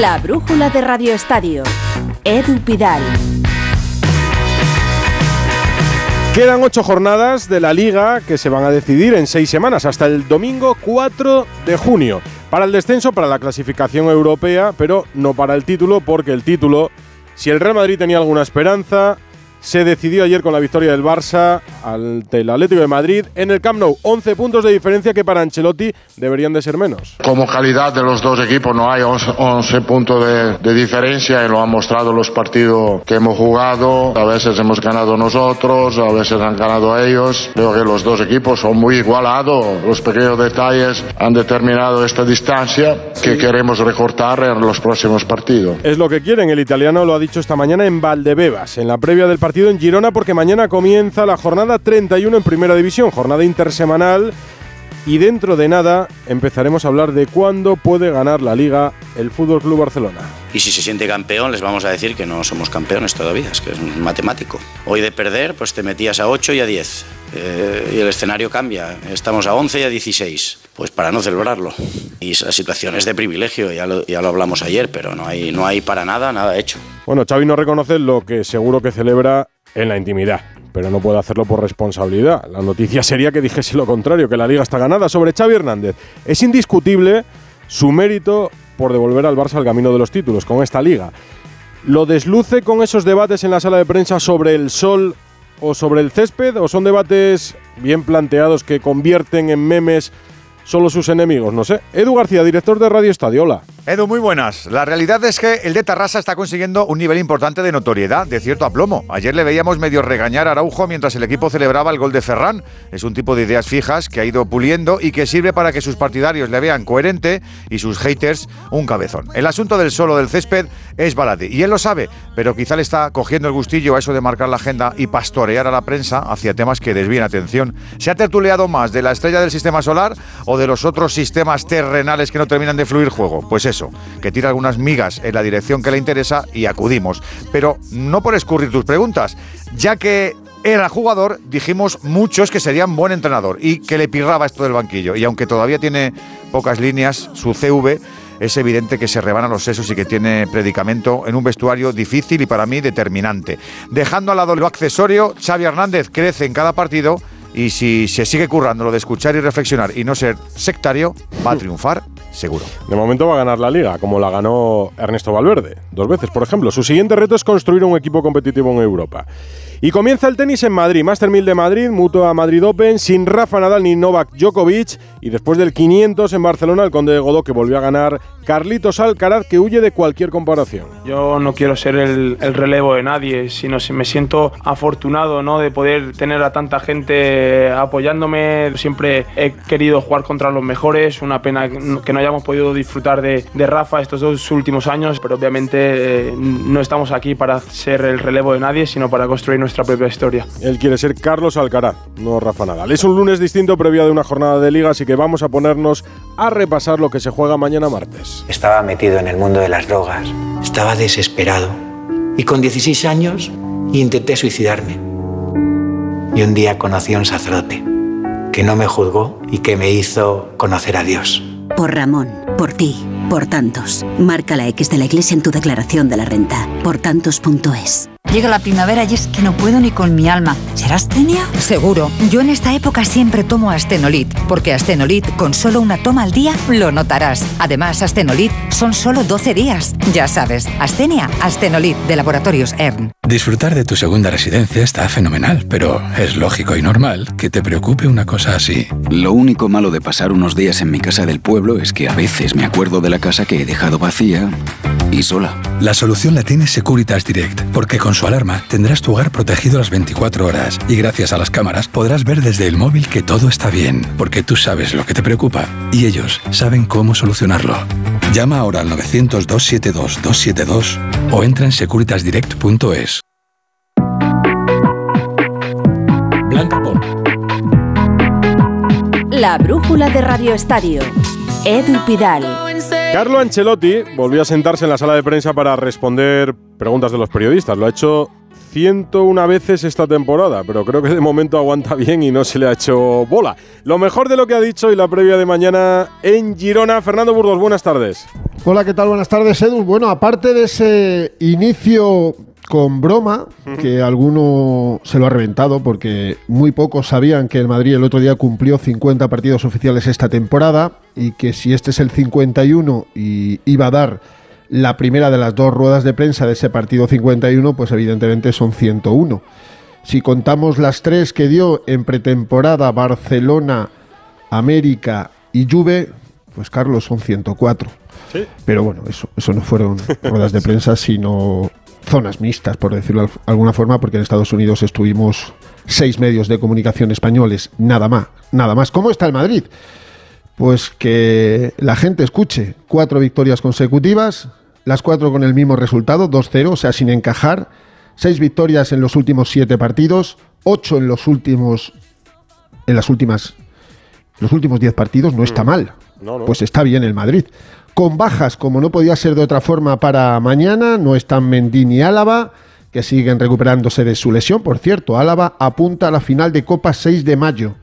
La brújula de Radio Estadio. Edu Pidal. Quedan ocho jornadas de la liga que se van a decidir en seis semanas, hasta el domingo 4 de junio. Para el descenso, para la clasificación europea, pero no para el título, porque el título, si el Real Madrid tenía alguna esperanza, se decidió ayer con la victoria del Barça ante el Atlético de Madrid en el Camp Nou. 11 puntos de diferencia que para Ancelotti deberían de ser menos. Como calidad de los dos equipos no hay 11, puntos de, de, diferencia y lo han mostrado los partidos que hemos jugado. A veces hemos ganado nosotros, a veces han ganado ellos. Creo que los dos equipos son muy igualados. Los pequeños detalles han determinado esta distancia que queremos recortar en los próximos partidos. Es lo que quieren. El italiano lo ha dicho esta mañana en Valdebebas, en la previa del partido en Girona, porque mañana comienza la jornada 31 en Primera División, jornada intersemanal. Y dentro de nada empezaremos a hablar de cuándo puede ganar la liga el Fútbol Club Barcelona. Y si se siente campeón, les vamos a decir que no somos campeones todavía, es que es matemático. Hoy de perder, pues te metías a 8 y a 10. Eh, y el escenario cambia. Estamos a 11 y a 16. Pues para no celebrarlo. Y esa situación es de privilegio, ya lo, ya lo hablamos ayer, pero no hay, no hay para nada, nada hecho. Bueno, Xavi no reconoce lo que seguro que celebra en la intimidad pero no puede hacerlo por responsabilidad. La noticia sería que dijese lo contrario, que la liga está ganada sobre Xavi Hernández. Es indiscutible su mérito por devolver al Barça al camino de los títulos con esta liga. ¿Lo desluce con esos debates en la sala de prensa sobre el sol o sobre el césped? ¿O son debates bien planteados que convierten en memes solo sus enemigos? No sé. Edu García, director de Radio Estadio. Edu, muy buenas. La realidad es que el de Tarrasa está consiguiendo un nivel importante de notoriedad, de cierto aplomo. Ayer le veíamos medio regañar a Araujo mientras el equipo celebraba el gol de Ferran. Es un tipo de ideas fijas que ha ido puliendo y que sirve para que sus partidarios le vean coherente y sus haters un cabezón. El asunto del solo del césped es baladí y él lo sabe, pero quizá le está cogiendo el gustillo a eso de marcar la agenda y pastorear a la prensa hacia temas que desvíen atención. ¿Se ha tertuleado más de la estrella del sistema solar o de los otros sistemas terrenales que no terminan de fluir juego? Pues eso que tira algunas migas en la dirección que le interesa y acudimos. Pero no por escurrir tus preguntas, ya que era jugador, dijimos muchos que sería un buen entrenador y que le pirraba esto del banquillo. Y aunque todavía tiene pocas líneas, su CV es evidente que se rebana los sesos y que tiene predicamento en un vestuario difícil y para mí determinante. Dejando al lado lo accesorio, Xavi Hernández crece en cada partido y si se sigue currando lo de escuchar y reflexionar y no ser sectario, va a triunfar seguro. De momento va a ganar la liga, como la ganó Ernesto Valverde, dos veces, por ejemplo. Su siguiente reto es construir un equipo competitivo en Europa. Y comienza el tenis en Madrid, Master 1000 de Madrid, Mutua Madrid Open, sin Rafa Nadal ni Novak Djokovic. Y después del 500 en Barcelona, el Conde de Godó que volvió a ganar, Carlitos Alcaraz que huye de cualquier comparación. Yo no quiero ser el, el relevo de nadie, sino me siento afortunado ¿no? de poder tener a tanta gente apoyándome. Siempre he querido jugar contra los mejores, una pena que no hayamos podido disfrutar de, de Rafa estos dos últimos años, pero obviamente eh, no estamos aquí para ser el relevo de nadie, sino para construir nuestra propia historia. Él quiere ser Carlos Alcaraz, no Rafa Nadal. Es un lunes distinto previo de una jornada de liga, así que vamos a ponernos a repasar lo que se juega mañana martes. Estaba metido en el mundo de las drogas, estaba desesperado y con 16 años intenté suicidarme. Y un día conocí a un sacerdote que no me juzgó y que me hizo conocer a Dios. Por Ramón, por ti, por tantos. Marca la X de la iglesia en tu declaración de la renta. Por tantos.es. Llega la primavera y es que no puedo ni con mi alma. ¿Será astenia? Seguro. Yo en esta época siempre tomo Astenolit, porque Astenolit con solo una toma al día lo notarás. Además, Astenolit son solo 12 días. Ya sabes, Astenia, Astenolit de Laboratorios ERN. Disfrutar de tu segunda residencia está fenomenal, pero es lógico y normal que te preocupe una cosa así. Lo único malo de pasar unos días en mi casa del pueblo es que a veces me acuerdo de la casa que he dejado vacía y sola. La solución la tiene Securitas Direct, porque con su alarma tendrás tu hogar protegido las 24 horas y gracias a las cámaras podrás ver desde el móvil que todo está bien, porque tú sabes lo que te preocupa y ellos saben cómo solucionarlo. Llama ahora al 900-272-272 o entra en securitasdirect.es. Blanca. La brújula de Radio Estadio. Edu Pidal. Carlo Ancelotti volvió a sentarse en la sala de prensa para responder preguntas de los periodistas. Lo ha hecho 101 veces esta temporada, pero creo que de momento aguanta bien y no se le ha hecho bola. Lo mejor de lo que ha dicho y la previa de mañana en Girona. Fernando Burgos, buenas tardes. Hola, ¿qué tal? Buenas tardes, Edu. Bueno, aparte de ese inicio con broma, que alguno se lo ha reventado porque muy pocos sabían que el Madrid el otro día cumplió 50 partidos oficiales esta temporada y que si este es el 51 y iba a dar la primera de las dos ruedas de prensa de ese partido 51, pues evidentemente son 101. Si contamos las tres que dio en pretemporada Barcelona, América y Juve, pues Carlos son 104. Pero bueno, eso, eso no fueron ruedas de prensa, sino zonas mixtas, por decirlo de alguna forma, porque en Estados Unidos estuvimos seis medios de comunicación españoles, nada más, nada más. ¿Cómo está el Madrid? Pues que la gente escuche cuatro victorias consecutivas, las cuatro con el mismo resultado, 2-0, o sea, sin encajar, seis victorias en los últimos siete partidos, ocho en los últimos, en las últimas, los últimos diez partidos, no está mal. Pues está bien el Madrid con bajas, como no podía ser de otra forma para mañana. No están Mendy ni Álava, que siguen recuperándose de su lesión. Por cierto, Álava apunta a la final de Copa 6 de mayo.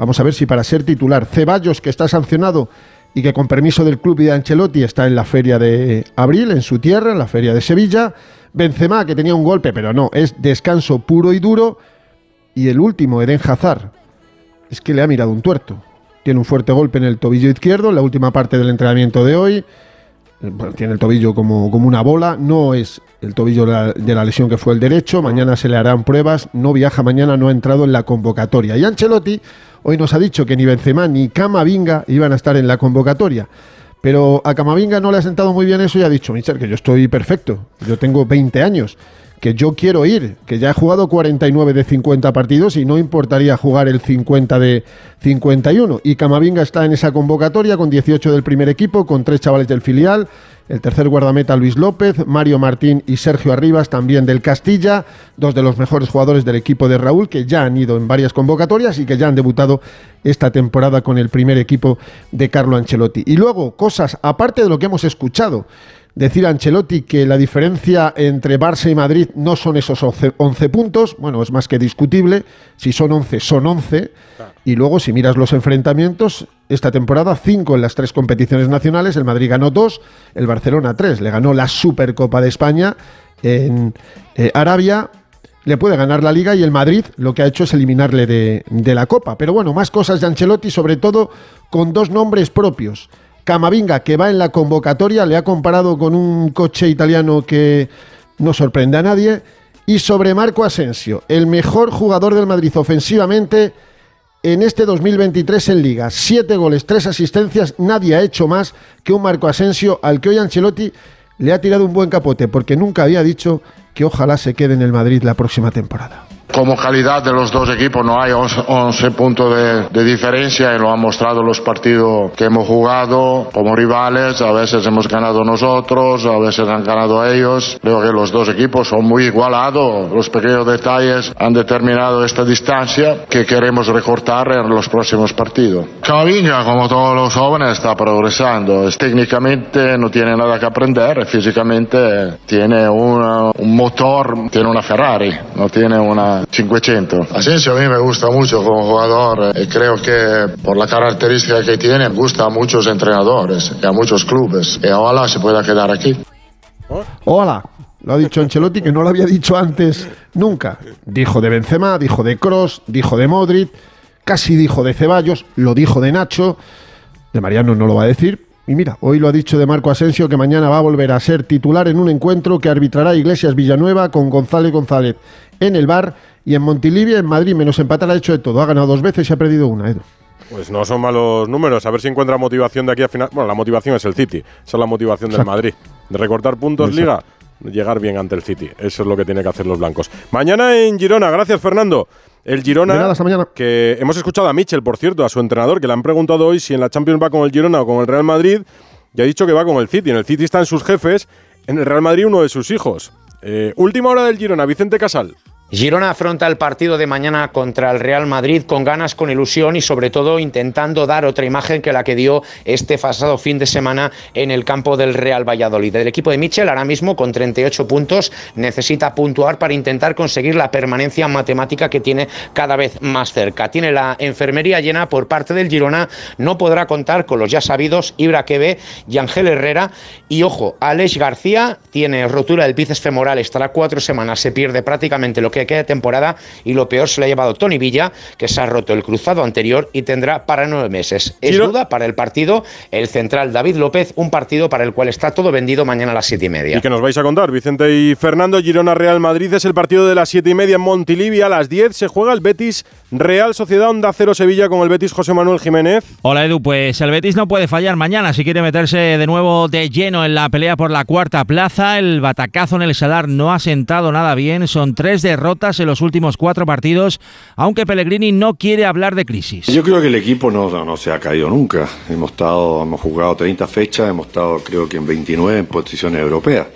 Vamos a ver si para ser titular. Ceballos, que está sancionado y que con permiso del club y de Ancelotti está en la feria de abril, en su tierra, en la feria de Sevilla. Benzema, que tenía un golpe, pero no, es descanso puro y duro. Y el último, Eden Hazard, es que le ha mirado un tuerto tiene un fuerte golpe en el tobillo izquierdo en la última parte del entrenamiento de hoy. tiene el tobillo como, como una bola, no es el tobillo de la, lesión que fue el derecho, mañana se le harán pruebas, no viaja mañana, no ha entrado en la convocatoria. Y Ancelotti hoy nos ha dicho que ni Benzema ni Camavinga iban a estar en la convocatoria. Pero a Camavinga no le ha sentado muy bien eso y ha dicho, Michel, que yo estoy perfecto, yo tengo 20 años que yo quiero ir, que ya he jugado 49 de 50 partidos y no importaría jugar el 50 de 51. Y Camavinga está en esa convocatoria con 18 del primer equipo, con tres chavales del filial, el tercer guardameta Luis López, Mario Martín y Sergio Arribas también del Castilla, dos de los mejores jugadores del equipo de Raúl que ya han ido en varias convocatorias y que ya han debutado esta temporada con el primer equipo de Carlo Ancelotti. Y luego, cosas aparte de lo que hemos escuchado decir a Ancelotti que la diferencia entre Barça y Madrid no son esos 11 puntos, bueno, es más que discutible, si son 11, son 11, y luego si miras los enfrentamientos, esta temporada 5 en las tres competiciones nacionales, el Madrid ganó 2, el Barcelona 3, le ganó la Supercopa de España en eh, Arabia, le puede ganar la liga y el Madrid lo que ha hecho es eliminarle de, de la Copa. Pero bueno, más cosas de Ancelotti, sobre todo con dos nombres propios. Camavinga, que va en la convocatoria, le ha comparado con un coche italiano que no sorprende a nadie. Y sobre Marco Asensio, el mejor jugador del Madrid ofensivamente en este 2023 en Liga. Siete goles, tres asistencias, nadie ha hecho más que un Marco Asensio al que hoy Ancelotti le ha tirado un buen capote porque nunca había dicho que ojalá se quede en el Madrid la próxima temporada. Como calidad de los dos equipos no hay 11 puntos de, diferencia y lo han mostrado los partidos que hemos jugado como rivales. A veces hemos ganado nosotros, a veces han ganado ellos. Creo que los dos equipos son muy igualados. Los pequeños detalles han determinado esta distancia que queremos recortar en los próximos partidos. Camavinga, como todos los jóvenes, está progresando. técnicamente no tiene nada que aprender, físicamente tiene un motor, tiene una Ferrari, no tiene una 500. Asensio a mí me gusta mucho como jugador y creo que por la característica que tiene gusta a muchos entrenadores y a muchos clubes y ojalá se pueda quedar aquí. Hola, lo ha dicho Ancelotti que no lo había dicho antes nunca. Dijo de Benzema, dijo de Cross, dijo de Modric, casi dijo de Ceballos, lo dijo de Nacho, de Mariano no lo va a decir. Y mira, hoy lo ha dicho de Marco Asensio que mañana va a volver a ser titular en un encuentro que arbitrará Iglesias Villanueva con González González en el bar y en Montilivia, en Madrid, menos empatar, ha hecho de todo. Ha ganado dos veces y ha perdido una, Edu. Pues no son malos números. A ver si encuentra motivación de aquí a final. Bueno, la motivación es el City. Esa es la motivación del Madrid. De recortar puntos Liga, llegar bien ante el City. Eso es lo que tiene que hacer los blancos. Mañana en Girona. Gracias, Fernando. El Girona, mañana. que hemos escuchado a Michel, por cierto, a su entrenador, que le han preguntado hoy si en la Champions va con el Girona o con el Real Madrid, y ha dicho que va con el City. En el City están sus jefes, en el Real Madrid uno de sus hijos. Eh, última hora del Girona, Vicente Casal. Girona afronta el partido de mañana contra el Real Madrid con ganas, con ilusión y sobre todo intentando dar otra imagen que la que dio este pasado fin de semana en el campo del Real Valladolid. El equipo de Michel ahora mismo con 38 puntos necesita puntuar para intentar conseguir la permanencia matemática que tiene cada vez más cerca. Tiene la enfermería llena por parte del Girona, no podrá contar con los ya sabidos Ibra Quebe y Ángel Herrera y ojo, Alex García tiene rotura del bíceps femoral, estará cuatro semanas, se pierde prácticamente lo que queda de temporada y lo peor se lo ha llevado Tony Villa, que se ha roto el cruzado anterior y tendrá para nueve meses. Es duda para el partido el central David López, un partido para el cual está todo vendido mañana a las siete y media. ¿Y que nos vais a contar? Vicente y Fernando, Girona Real Madrid es el partido de las siete y media en Montilivia. A las 10 se juega el Betis Real Sociedad Onda Cero Sevilla con el Betis José Manuel Jiménez. Hola Edu, pues el Betis no puede fallar mañana si quiere meterse de nuevo de lleno en la pelea por la cuarta plaza. El batacazo en el Sadar no ha sentado nada bien, son tres derrotas en los últimos cuatro partidos, aunque Pellegrini no quiere hablar de crisis. Yo creo que el equipo no, no, se ha caído nunca. Hemos estado, hemos jugado 30 fechas, hemos estado creo que en 29 en posiciones europeas.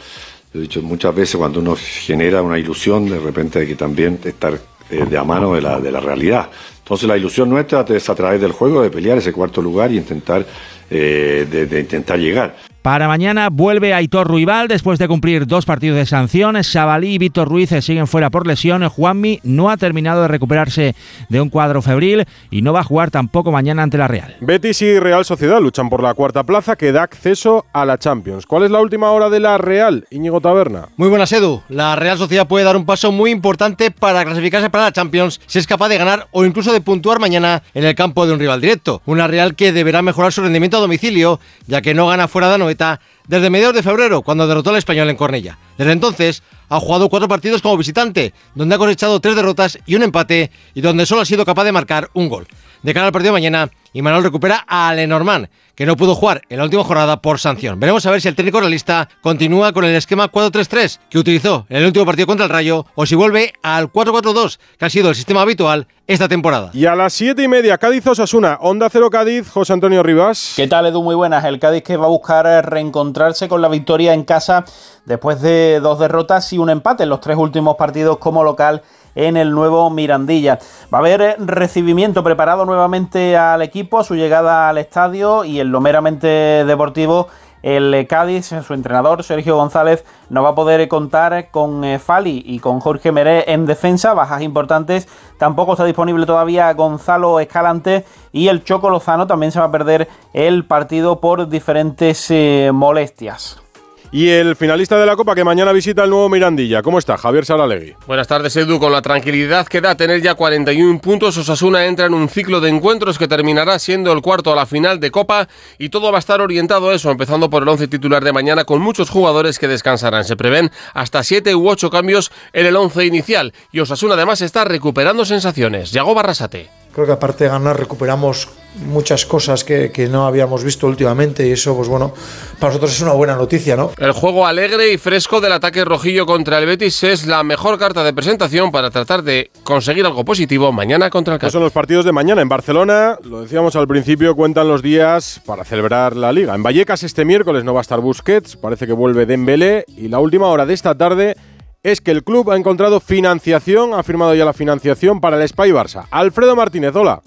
He dicho muchas veces cuando uno genera una ilusión, de repente hay que también estar eh, de a mano de la, de la realidad. Entonces la ilusión nuestra es a través del juego de pelear ese cuarto lugar y intentar, eh, de intentar llegar. Para mañana vuelve Aitor Ruibal después de cumplir dos partidos de sanciones. Sabalí y Víctor Ruiz siguen fuera por lesión. Juanmi no ha terminado de recuperarse de un cuadro febril y no va a jugar tampoco mañana ante la Real. Betis y Real Sociedad luchan por la cuarta plaza que da acceso a la Champions. ¿Cuál es la última hora de la Real, Íñigo Taberna? Muy buenas, Edu. La Real Sociedad puede dar un paso muy importante para clasificarse para la Champions si es capaz de ganar o incluso de puntuar mañana en el campo de un rival directo. Una Real que deberá mejorar su rendimiento a domicilio, ya que no gana fuera de Desde mediados de febrero, cuando derrotó al español en Cornella. Desde entonces ha jugado cuatro partidos como visitante, donde ha cosechado tres derrotas y un empate, y donde solo ha sido capaz de marcar un gol. De cara al partido de mañana, Manuel recupera a Lenormand, que no pudo jugar en la última jornada por sanción. Veremos a ver si el técnico realista continúa con el esquema 4-3-3 que utilizó en el último partido contra el Rayo o si vuelve al 4-4-2 que ha sido el sistema habitual esta temporada. Y a las 7 y media, Cádiz Osasuna, Onda Cero Cádiz, José Antonio Rivas. ¿Qué tal, Edu? Muy buenas. El Cádiz que va a buscar reencontrarse con la victoria en casa después de dos derrotas y un empate en los tres últimos partidos como local en el nuevo Mirandilla. Va a haber eh, recibimiento preparado nuevamente al equipo, a su llegada al estadio y en lo meramente deportivo. El eh, Cádiz, su entrenador Sergio González, no va a poder contar con eh, Fali y con Jorge Meré en defensa, bajas importantes. Tampoco está disponible todavía Gonzalo Escalante y el Choco Lozano también se va a perder el partido por diferentes molestias. Y el finalista de la Copa que mañana visita el nuevo Mirandilla. ¿Cómo está? Javier Saralegui. Buenas tardes, Edu. Con la tranquilidad que da tener ya 41 puntos, Osasuna entra en un ciclo de encuentros que terminará siendo el cuarto a la final de Copa y todo va a estar orientado a eso, empezando por el once titular de mañana con muchos jugadores que descansarán. Se prevén hasta 7 u 8 cambios en el once inicial y Osasuna además está recuperando sensaciones. Yago Barrasate. Creo que aparte de ganar recuperamos muchas cosas que, no habíamos visto últimamente y eso, pues bueno, para nosotros es una buena noticia, ¿no? El juego alegre y fresco del ataque rojillo contra el Betis es la mejor carta de presentación para tratar de conseguir algo positivo mañana contra el Cádiz. son los partidos de mañana en Barcelona, lo decíamos al principio, cuentan los días para celebrar la Liga. En Vallecas este miércoles no va a estar Busquets, parece que vuelve Dembélé y la última hora de esta tarde es que el club ha encontrado financiación, ha firmado ya la financiación para el Spy Barça. Alfredo Martínez, hola.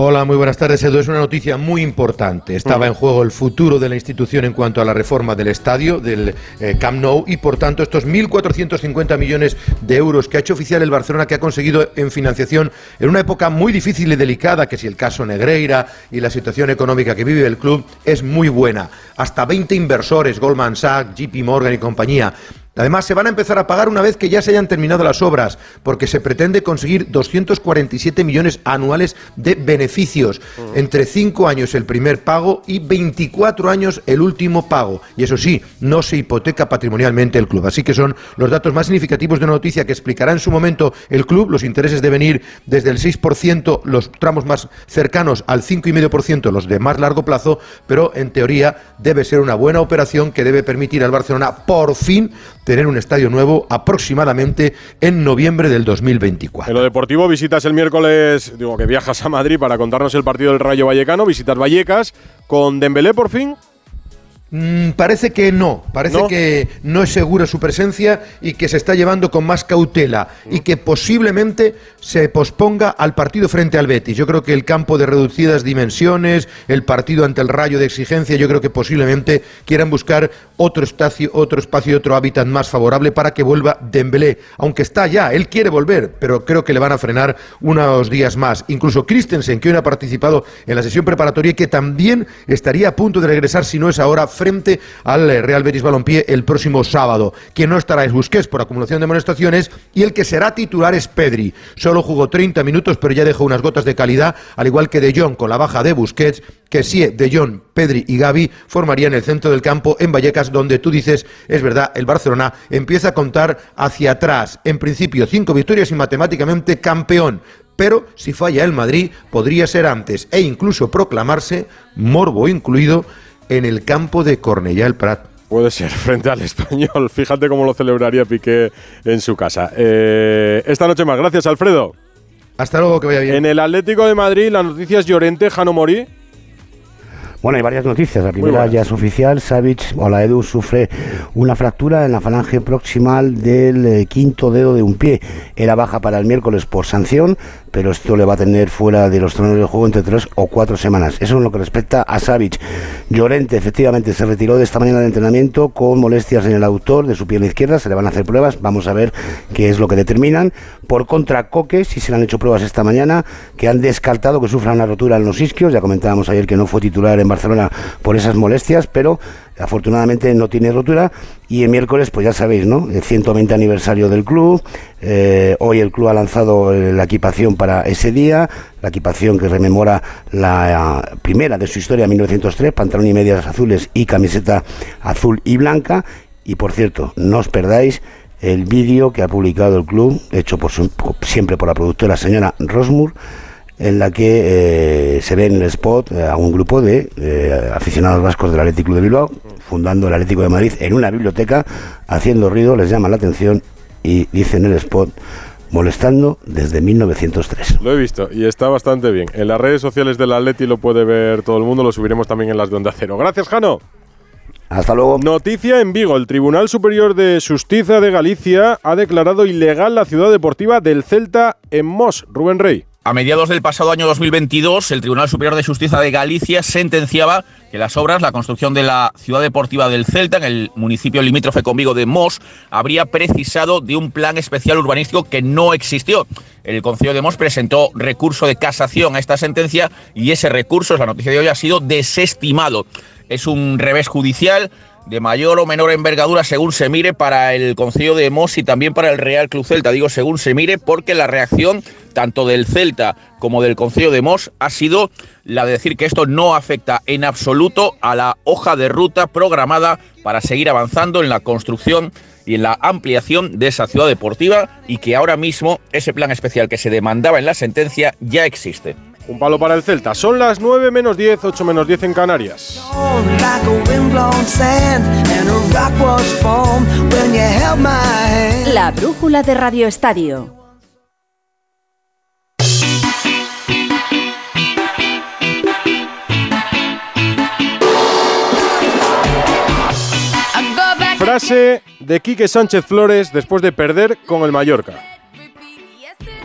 Hola, muy buenas tardes, Edu. Es una noticia muy importante. Estaba en juego el futuro de la institución en cuanto a la reforma del estadio, del eh, Camp Nou, y por tanto estos 1.450 millones de euros que ha hecho oficial el Barcelona, que ha conseguido en financiación en una época muy difícil y delicada, que si el caso Negreira y la situación económica que vive el club es muy buena. Hasta 20 inversores, Goldman Sachs, JP Morgan y compañía, Además, se van a empezar a pagar una vez que ya se hayan terminado las obras, porque se pretende conseguir 247 millones anuales de beneficios. Entre 5 años el primer pago y 24 años el último pago. Y eso sí, no se hipoteca patrimonialmente el club. Así que son los datos más significativos de una noticia que explicará en su momento el club. Los intereses deben ir desde el 6%, los tramos más cercanos al 5,5%, los de más largo plazo, pero en teoría debe ser una buena operación que debe permitir al Barcelona por fin tener un estadio nuevo aproximadamente en noviembre del 2024. En lo deportivo visitas el miércoles, digo que viajas a Madrid para contarnos el partido del Rayo Vallecano, visitas Vallecas con Dembélé por fin. Mm, parece que no, parece que no es segura su presencia y que se está llevando con más cautela y que posiblemente se posponga al partido frente al Betis. Yo creo que el campo de reducidas dimensiones, el partido ante el Rayo de exigencia, yo creo que posiblemente quieran buscar otro espacio, otro espacio, otro hábitat más favorable para que vuelva Dembélé, aunque está ya, él quiere volver, pero creo que le van a frenar unos días más. Incluso Christensen, que hoy ha participado en la sesión preparatoria y que también estaría a punto de regresar si no es ahora frente al eh, Real Betis Balompié el próximo sábado. Quien no estará es Busquets por acumulación de amonestaciones y el que será titular es Pedri. Solo jugó 30 minutos, pero ya dejó unas gotas de calidad, al igual que De Jong con la baja de Busquets, que sí, De Jong, Pedri y Gaby formarían el centro del campo en Vallecas, donde tú dices, es verdad, el Barcelona empieza a contar hacia atrás. En principio, cinco victorias y matemáticamente campeón pero si falla el Madrid podría ser antes e incluso proclamarse, morbo incluido, en el campo de Cornellá el Prat. Puede ser, frente al español. Fíjate cómo lo celebraría Piqué en su casa. Eh, esta noche más. Gracias, Alfredo. Hasta luego, que vaya bien. En el Atlético de Madrid, las noticias Llorente, Jano Morí. Bueno, hay varias noticias. La primera ya es oficial. Savic, o la Edu, sufre una fractura en la falange proximal del eh, quinto dedo de un pie. Era baja para el miércoles por sanción, pero esto le va a tener fuera de los tronos del juego entre tres o cuatro semanas. Eso es lo que respecta a Savic. Llorente, efectivamente, se retiró de esta mañana de entrenamiento con molestias en el autor de su pierna izquierda. Se le van a hacer pruebas. Vamos a ver qué es lo que determinan. Por contra, Coque, si se le han hecho pruebas esta mañana, que han descartado que sufra una rotura en los isquios. Ya comentábamos ayer que no fue titular en Barcelona por esas molestias, pero afortunadamente no tiene rotura y el miércoles pues ya sabéis no el 120 aniversario del club. Eh, hoy el club ha lanzado eh, la equipación para ese día la equipación que rememora la eh, primera de su historia 1903 pantalón y medias azules y camiseta azul y blanca. Y por cierto no os perdáis el vídeo que ha publicado el club hecho por siempre por la productora señora Rosmur en la que eh, se ve en el spot eh, a un grupo de eh, aficionados vascos del Atlético de Bilbao, fundando el Atlético de Madrid en una biblioteca, haciendo ruido, les llama la atención y dicen en el spot molestando desde 1903. Lo he visto y está bastante bien. En las redes sociales del Atleti lo puede ver todo el mundo, lo subiremos también en las de Onda Cero. Gracias, Jano. Hasta luego. Noticia en Vigo. El Tribunal Superior de Justicia de Galicia ha declarado ilegal la ciudad deportiva del Celta en Mos. Rubén Rey. A mediados del pasado año 2022, el Tribunal Superior de Justicia de Galicia sentenciaba que las obras, la construcción de la ciudad deportiva del Celta, en el municipio limítrofe con Vigo de Mos, habría precisado de un plan especial urbanístico que no existió. El Consejo de Mos presentó recurso de casación a esta sentencia y ese recurso, es la noticia de hoy, ha sido desestimado. Es un revés judicial de mayor o menor envergadura según se mire para el Concilio de Mos y también para el Real Club Celta. Digo según se mire porque la reacción tanto del Celta como del Concilio de Mos ha sido la de decir que esto no afecta en absoluto a la hoja de ruta programada para seguir avanzando en la construcción y en la ampliación de esa ciudad deportiva y que ahora mismo ese plan especial que se demandaba en la sentencia ya existe. Un palo para el Celta. Son las 9 menos 10, 8 menos 10 en Canarias. La brújula de Radio Estadio. Frase de Quique Sánchez Flores después de perder con el Mallorca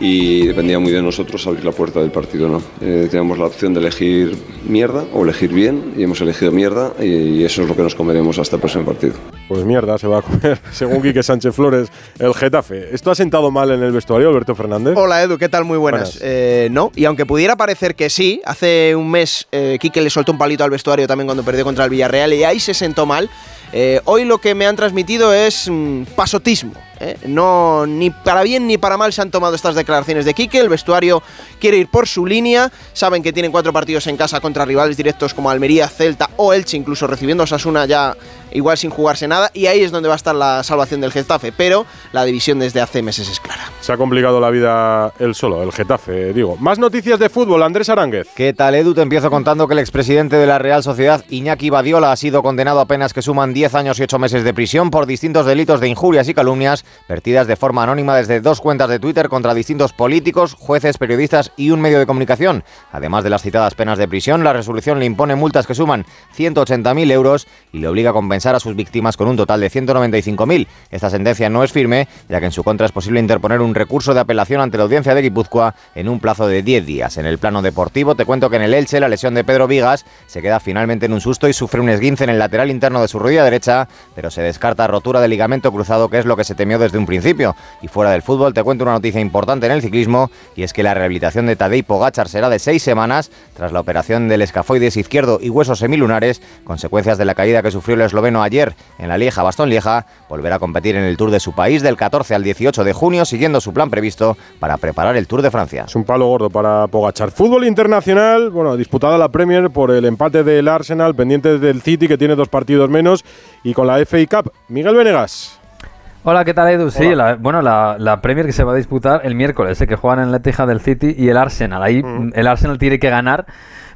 y dependía muy de nosotros abrir la puerta del partido. ¿no? Eh, teníamos la opción de elegir mierda o elegir bien y hemos elegido mierda y, eso es lo que nos comeremos hasta el próximo partido. Pues mierda se va a comer, según Quique Sánchez Flores, el Getafe. ¿Esto ha sentado mal en el vestuario, Alberto Fernández? Hola Edu, ¿qué tal? Muy buenas. Eh, no, y aunque pudiera parecer que sí, hace un mes eh, Quique le soltó un palito al vestuario también cuando perdió contra el Villarreal y ahí se sentó mal. Eh, hoy lo que me han transmitido es mm, pasotismo. ¿eh? No, ni para bien ni para mal se han tomado estas declaraciones de Quique. El vestuario quiere ir por su línea. Saben que tienen cuatro partidos en casa contra rivales directos como Almería, Celta o Elche, incluso recibiendo a Sasuna ya igual sin jugarse nada. Y ahí es donde va a estar la salvación del Getafe. Pero la división desde hace meses es clara. se ha complicado la vida él solo, el Getafe, digo. Más noticias de fútbol, Andrés Aránguez. ¿Qué tal, Edu? Te empiezo contando que el expresidente de la Real Sociedad, Iñaki Badiola, ha sido condenado a penas que suman 10 años y 8 meses de prisión por distintos delitos de injurias y calumnias vertidas de forma anónima desde dos cuentas de Twitter contra distintos políticos, jueces, periodistas y un medio de comunicación. Además de las citadas penas de prisión, la resolución le impone multas que suman 180.000 euros y le obliga a compensar a sus víctimas con un total de 195.000. Esta sentencia no es firme, ya que en su contra es posible interponer un recurso de apelación ante la audiencia de Guipúzcoa en un plazo de 10 días. En el plano deportivo te cuento que en el Elche la lesión de Pedro Vigas se queda finalmente en un susto y sufre un esguince en el lateral interno de su rodilla derecha, pero se descarta rotura de ligamento cruzado que es lo que se temió desde un principio. Y fuera del fútbol te cuento una noticia importante en el ciclismo y es que la rehabilitación de Tadej Pogachar será de seis semanas tras la operación del escafoides izquierdo y huesos semilunares, consecuencias de la caída que sufrió el esloveno ayer en la Lieja Bastón Lieja, volverá a competir en el Tour de su país del 14 al 18 de junio siguiendo su plan previsto para preparar el Tour de Francia. Es un palo gordo para Pogachar. Fútbol internacional, bueno, disputada la Premier por el empate del Arsenal, pendiente del City que tiene dos partidos menos y con la FA Cup. Miguel Venegas. Hola, ¿qué tal Edu? Sí, la, bueno, la, la, Premier que se va a disputar el miércoles, ¿eh? que juegan en la Etihad del City y el Arsenal. Ahí mm. el Arsenal tiene que ganar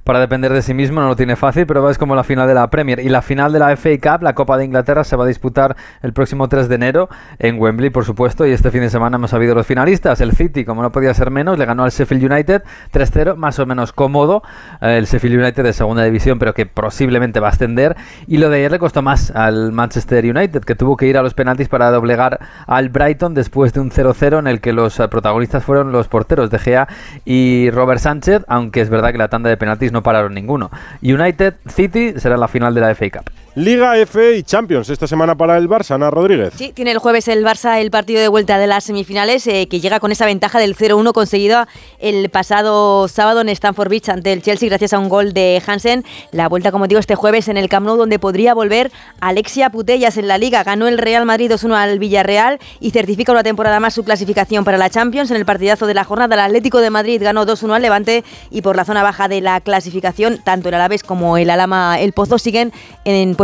para depender de sí mismo, no lo tiene fácil, pero es como la final de la Premier. Y la final de la FA Cup, la Copa de Inglaterra, se va a disputar el próximo 3 de enero en Wembley, por supuesto. Y este fin de semana hemos habido los finalistas. El City, como no podía ser menos, le ganó al Sheffield United 3-0, más o menos cómodo. Eh, el Sheffield United de segunda división, pero que posiblemente va a ascender. Y lo de ayer le costó más al Manchester United, que tuvo que ir a los penaltis para doblegar al Brighton después de un 0-0 en el que los eh, protagonistas fueron los porteros de Gea y Robert Sánchez, aunque es verdad que la tanda de penaltis no no pararon ninguno. United City será la final de la FA Cup. Liga F y Champions esta semana para el Barça, Ana Rodríguez. Sí, tiene el jueves el Barça el partido de vuelta de las semifinales eh, que llega con esa ventaja del 0-1 conseguido el pasado sábado en Stamford Beach ante el Chelsea gracias a un gol de Hansen. La vuelta, como digo, este jueves en el Camp Nou donde podría volver Alexia Putellas en la Liga. Ganó el Real Madrid 2-1 al Villarreal y certifica una temporada más su clasificación para la Champions. En el partidazo de la jornada el Atlético de Madrid ganó 2-1 al Levante y por la zona baja de la clasificación tanto el Alavés como el Alama El Pozo siguen en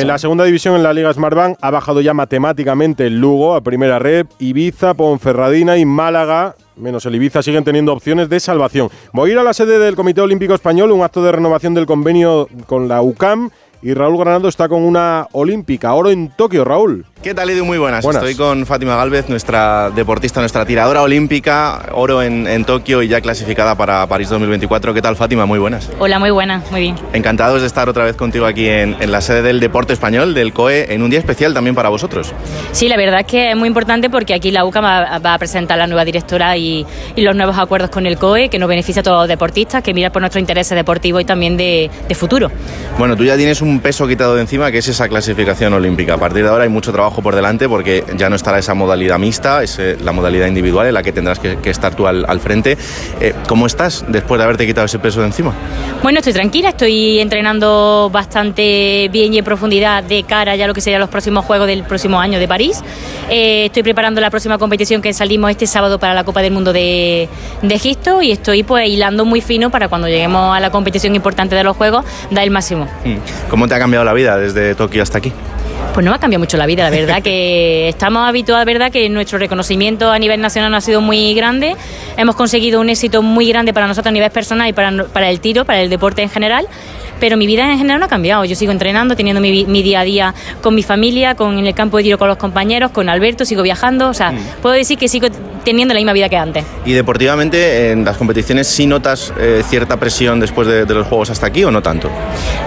En la segunda división en la Liga Smartbank ha bajado ya matemáticamente el Lugo a primera red, Ibiza, Ponferradina y Málaga menos el Ibiza, siguen teniendo opciones de salvación. Voy a ir a la sede del Comité Olímpico Español, un acto de renovación del convenio con la UCAM. Y Raúl Granado está con una olímpica, oro en Tokio, Raúl. ¿Qué tal, Edu? Muy buenas. Estoy con Fátima Galvez, nuestra deportista, nuestra tiradora olímpica, oro en, Tokio y ya clasificada para París 2024. ¿Qué tal, Fátima? Muy buenas. Hola, muy buenas, muy bien. Encantados de estar otra vez contigo aquí en, la sede del deporte español, del COE, en un día especial también para vosotros. Sí, la verdad es que es muy importante porque aquí la UCA va, a presentar la nueva directora y, los nuevos acuerdos con el COE, que nos beneficia a todos los deportistas, que mira por nuestros intereses deportivos y también de, de futuro. Bueno, tú ya tienes un peso quitado de encima, que es esa clasificación olímpica. A partir de ahora hay mucho trabajo por delante porque ya no estará esa modalidad mixta, es la modalidad individual en la que tendrás que, estar tú al, frente. Eh, ¿Cómo estás después de haberte quitado ese peso de encima? Bueno, estoy tranquila, estoy entrenando bastante bien y en profundidad de cara ya a lo que serían los próximos Juegos del próximo año de París. Eh, estoy preparando la próxima competición que salimos este sábado para la Copa del Mundo de, de Egipto y estoy pues hilando muy fino para cuando lleguemos a la competición importante de los Juegos, dar el máximo. Mm. ¿Cómo te ha cambiado la vida desde Tokio hasta aquí? Pues no me ha cambiado mucho la vida, la verdad que estamos habituados, verdad que nuestro reconocimiento a nivel nacional no ha sido muy grande. Hemos conseguido un éxito muy grande para nosotros a nivel personal y para, para el tiro, para el deporte en general pero mi vida en general no ha cambiado. Yo sigo entrenando, teniendo mi, día a día con mi familia, con en el campo de tiro con los compañeros, con Alberto, sigo viajando, o sea, mm. puedo decir que sigo teniendo la misma vida que antes. ¿Y deportivamente en las competiciones sí notas eh, cierta presión después de, los Juegos hasta aquí o no tanto?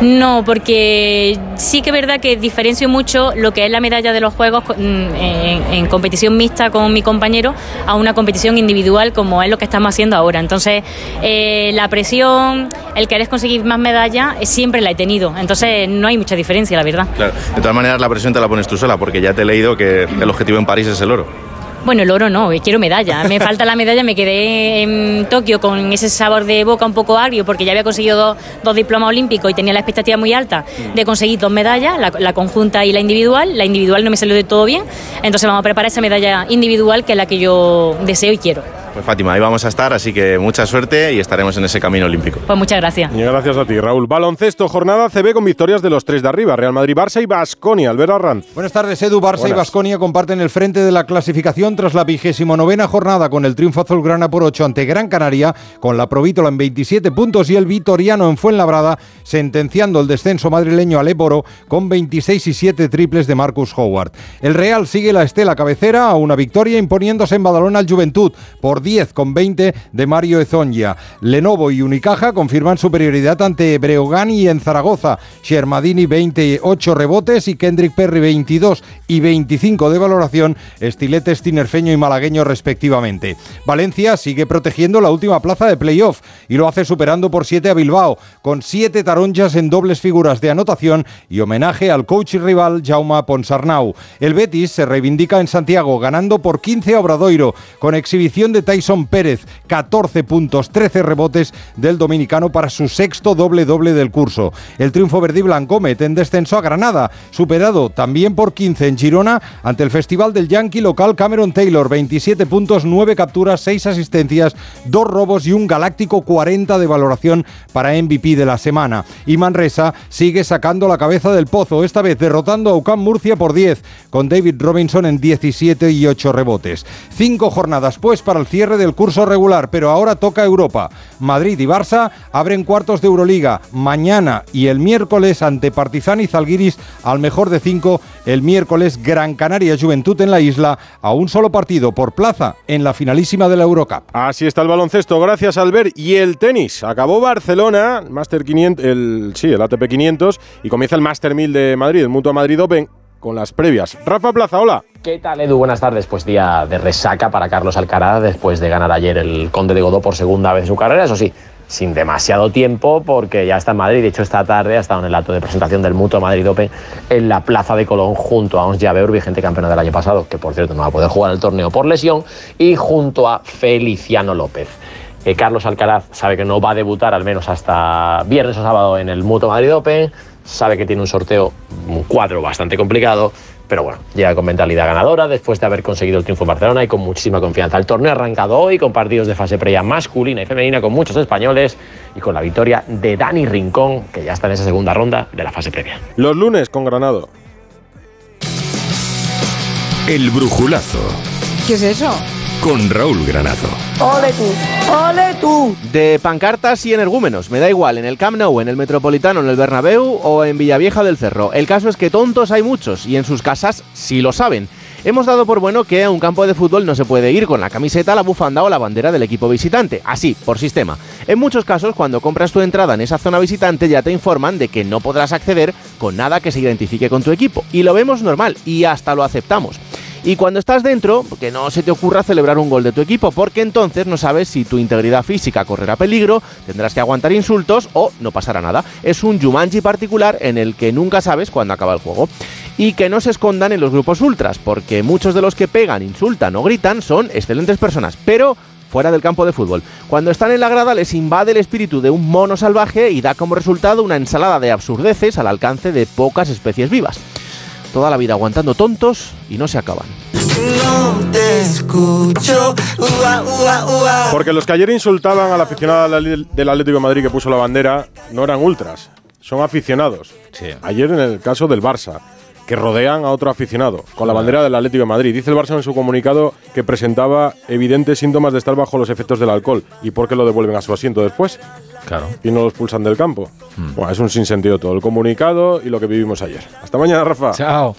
No, porque sí que es verdad que diferencio mucho lo que es la medalla de los Juegos mm, en, competición mixta con mi compañero a una competición individual como es lo que estamos haciendo ahora. Entonces, eh, la presión, el querer conseguir más medallas, siempre la he tenido. Entonces no hay mucha diferencia, la verdad. Claro. De todas maneras, la presión te la pones tú sola, porque ya te he leído que el objetivo en París es el oro. Bueno, el oro no, quiero medalla. Me falta la medalla, me quedé en Tokio con ese sabor de boca un poco agrio porque ya había conseguido dos, diplomas olímpicos y tenía la expectativa muy alta de conseguir dos medallas, la, conjunta y la individual. La individual no me salió de todo bien, entonces vamos a preparar esa medalla individual que es la que yo deseo y quiero. Pues Fátima, ahí vamos a estar, así que mucha suerte y estaremos en ese camino olímpico. Pues muchas gracias. Y gracias a ti, Raúl. Baloncesto, jornada CB con victorias de los tres de arriba. Real Madrid, Barça y Basconia. Albert Arranz. Buenas tardes, Edu. Barça y. Basconia comparten el frente de la clasificación tras la vigésimo novena jornada con el triunfo azulgrana por 8 ante Gran Canaria, con la Provítola en 27 puntos y el Vitoriano en Fuenlabrada, sentenciando el descenso madrileño al Éboro con 26 y 7 triples de Marcus Howard. El Real sigue la estela cabecera a una victoria imponiéndose en Badalona al Juventud por 10 con 20 de Mario Ezonja. Lenovo y Unicaja confirman superioridad ante Breogán y en Zaragoza. Shermadini 28 rebotes y Kendrick Perry 22 y 25 de valoración, estiletes tinerfeño y malagueño respectivamente. Valencia sigue protegiendo la última plaza de playoff y lo hace superando por 7 a Bilbao, con 7 taronjas en dobles figuras de anotación y homenaje al coach y rival Jaume Ponsarnau. El Betis se reivindica en Santiago, ganando por 15 a Obradoiro, con exhibición de Tyson Pérez, 14 puntos, 13 rebotes del dominicano para su sexto doble-doble del curso. El triunfo verde y blanco mete en descenso a Granada, superado también por 15 en Girona ante el Festival del Yankee local Cameron Taylor, 27 puntos, 9 capturas, 6 asistencias, 2 robos y un galáctico 40 de valoración para MVP de la semana. Y Manresa sigue sacando la cabeza del pozo, esta vez derrotando a UCAM Murcia por 10, con David Robinson en 17 y 8 rebotes. Cinco jornadas pues para el cierre del curso regular, pero ahora toca Europa. Madrid y Barça abren cuartos de Euroliga mañana y el miércoles ante Partizan y Zalgiris al mejor de cinco. El miércoles Gran Canaria Juventud en la isla a un solo partido por plaza en la finalísima de la Eurocup. Así está el baloncesto, gracias Albert. Y el tenis. Acabó Barcelona, Master 500, el, sí, el ATP 500, y comienza el Master 1000 de Madrid, el Mutua Madrid Open, con las previas. Rafa Plaza, hola. ¿Qué tal, Edu? Buenas tardes. Pues día de resaca para Carlos Alcaraz después de ganar ayer el Conde de Godó por segunda vez en su carrera. Eso sí, sin demasiado tiempo porque ya está en Madrid. De hecho, esta tarde ha estado en el acto de presentación del Mutuo Madrid Open en la Plaza de Colón junto a Ons Jabeur, vigente campeona del año pasado, que por cierto no va a poder jugar el torneo por lesión, y junto a Feliciano López. Carlos Alcaraz sabe que no va a debutar al menos hasta viernes o sábado en el Mutuo Madrid Open, sabe que tiene un sorteo, un cuadro bastante complicado, pero bueno, llega con mentalidad ganadora después de haber conseguido el triunfo en Barcelona y con muchísima confianza. El torneo ha arrancado hoy con partidos de fase previa masculina y femenina con muchos españoles y con la victoria de Dani Rincón, que ya está en esa segunda ronda de la fase previa. Los lunes con Granado. El brujulazo ¿Qué es eso? Con Raúl Granado. ¡Ole tú! ¡Ole tú! De pancartas y energúmenos, me da igual, en el Camp Nou, en el Metropolitano, en el Bernabéu o en Villavieja del Cerro. El caso es que tontos hay muchos y en sus casas sí lo saben. Hemos dado por bueno que a un campo de fútbol no se puede ir con la camiseta, la bufanda o la bandera del equipo visitante, así, por sistema. En muchos casos, cuando compras tu entrada en esa zona visitante, ya te informan de que no podrás acceder con nada que se identifique con tu equipo. Y lo vemos normal y hasta lo aceptamos. Y cuando estás dentro, que no se te ocurra celebrar un gol de tu equipo, porque entonces no sabes si tu integridad física correrá peligro, tendrás que aguantar insultos o no pasará nada. Es un Jumanji particular en el que nunca sabes cuándo acaba el juego. Y que no se escondan en los grupos ultras, porque muchos de los que pegan, insultan o gritan son excelentes personas, pero fuera del campo de fútbol. Cuando están en la grada les invade el espíritu de un mono salvaje y da como resultado una ensalada de absurdeces al alcance de pocas especies vivas. Toda la vida aguantando tontos y no se acaban. No te escucho. Ua, ua, ua. Porque los que ayer insultaban al aficionado del del Atlético de Madrid que puso la bandera no eran ultras, son aficionados. Ayer en el caso del Barça, que rodean a otro aficionado con la bandera del Atlético de Madrid. Dice el Barça en su comunicado que presentaba evidentes síntomas de estar bajo los efectos del alcohol. ¿Y por qué lo devuelven a su asiento después? Claro. Y no los pulsan del campo. Bueno, es un sinsentido todo el comunicado y lo que vivimos ayer. Hasta mañana, Rafa. Chao.